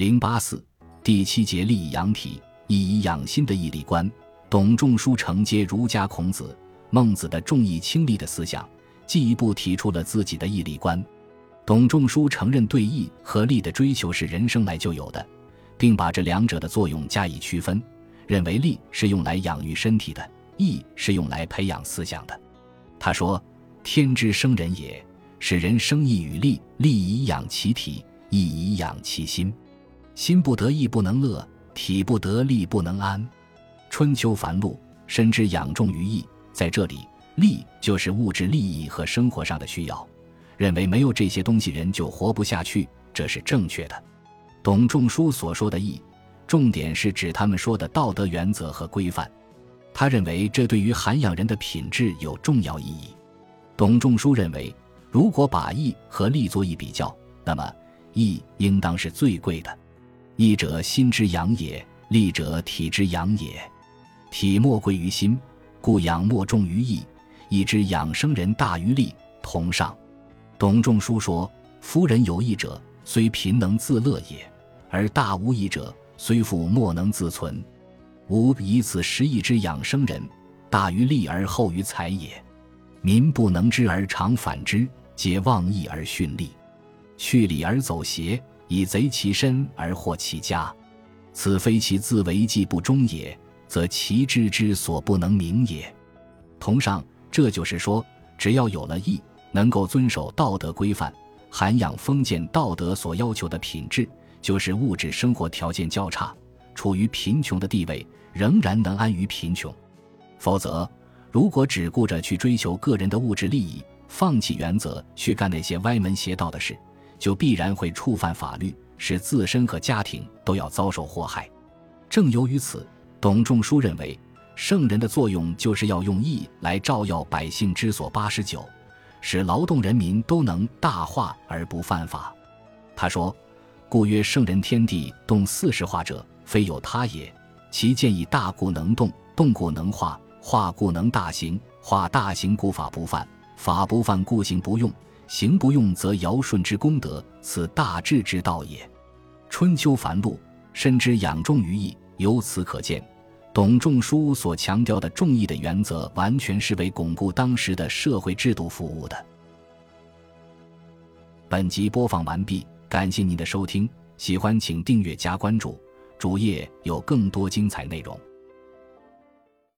零八四第七节立以养体，以以养心的义利观。董仲舒承接儒家孔子、孟子的重义轻利的思想，进一步提出了自己的义利观。董仲舒承认对义和利的追求是人生来就有的，并把这两者的作用加以区分，认为利是用来养育身体的，义是用来培养思想的。他说：“天之生人也，使人生义与利，利以养其体，义以养其心。心不得，意不能乐；体不得，力不能安。”春秋繁露，深知养重于义，在这里，利就是物质利益和生活上的需要，认为没有这些东西，人就活不下去，这是正确的。董仲舒所说的义，重点是指他们说的道德原则和规范，他认为这对于涵养人的品质有重要意义。董仲舒认为，如果把义和利做一比较，那么义应当是最贵的。义者，心之养也；利者，体之养也。体莫贵于心，故养莫重于义。义之养生人大于利，同上。董仲舒说：“夫人有义者，虽贫能自乐也；而大无义者，虽富莫能自存。吾以此十义之养生人，大于利而后于财也。民不能知而常反之，皆忘义而训利，去礼而走邪，以贼其身而祸其家。此非其自为计不忠也。”则其知之所不能明也。同上，这就是说，只要有了义，能够遵守道德规范，涵养封建道德所要求的品质，就是物质生活条件较差、处于贫穷的地位，仍然能安于贫穷。否则，如果只顾着去追求个人的物质利益，放弃原则去干那些歪门邪道的事，就必然会触犯法律，使自身和家庭都要遭受祸害。正由于此。董仲舒认为，圣人的作用就是要用义来照耀百姓之所八十九，使劳动人民都能大化而不犯法。他说：“故曰圣人天地动四时化者，非有他也。其见以大故能动，动故能化，化故能大行，化大行故法不犯，法不犯故行不用，行不用则尧舜之功德，此大治之道也。”春秋繁露，深知养重于义。由此可见，董仲舒所强调的重义的原则，完全是为巩固当时的社会制度服务的。本集播放完毕，感谢您的收听，喜欢请订阅加关注，主页有更多精彩内容。